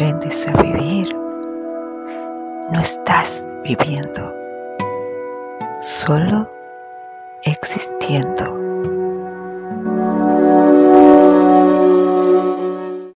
aprendes a vivir, no estás viviendo, solo existiendo.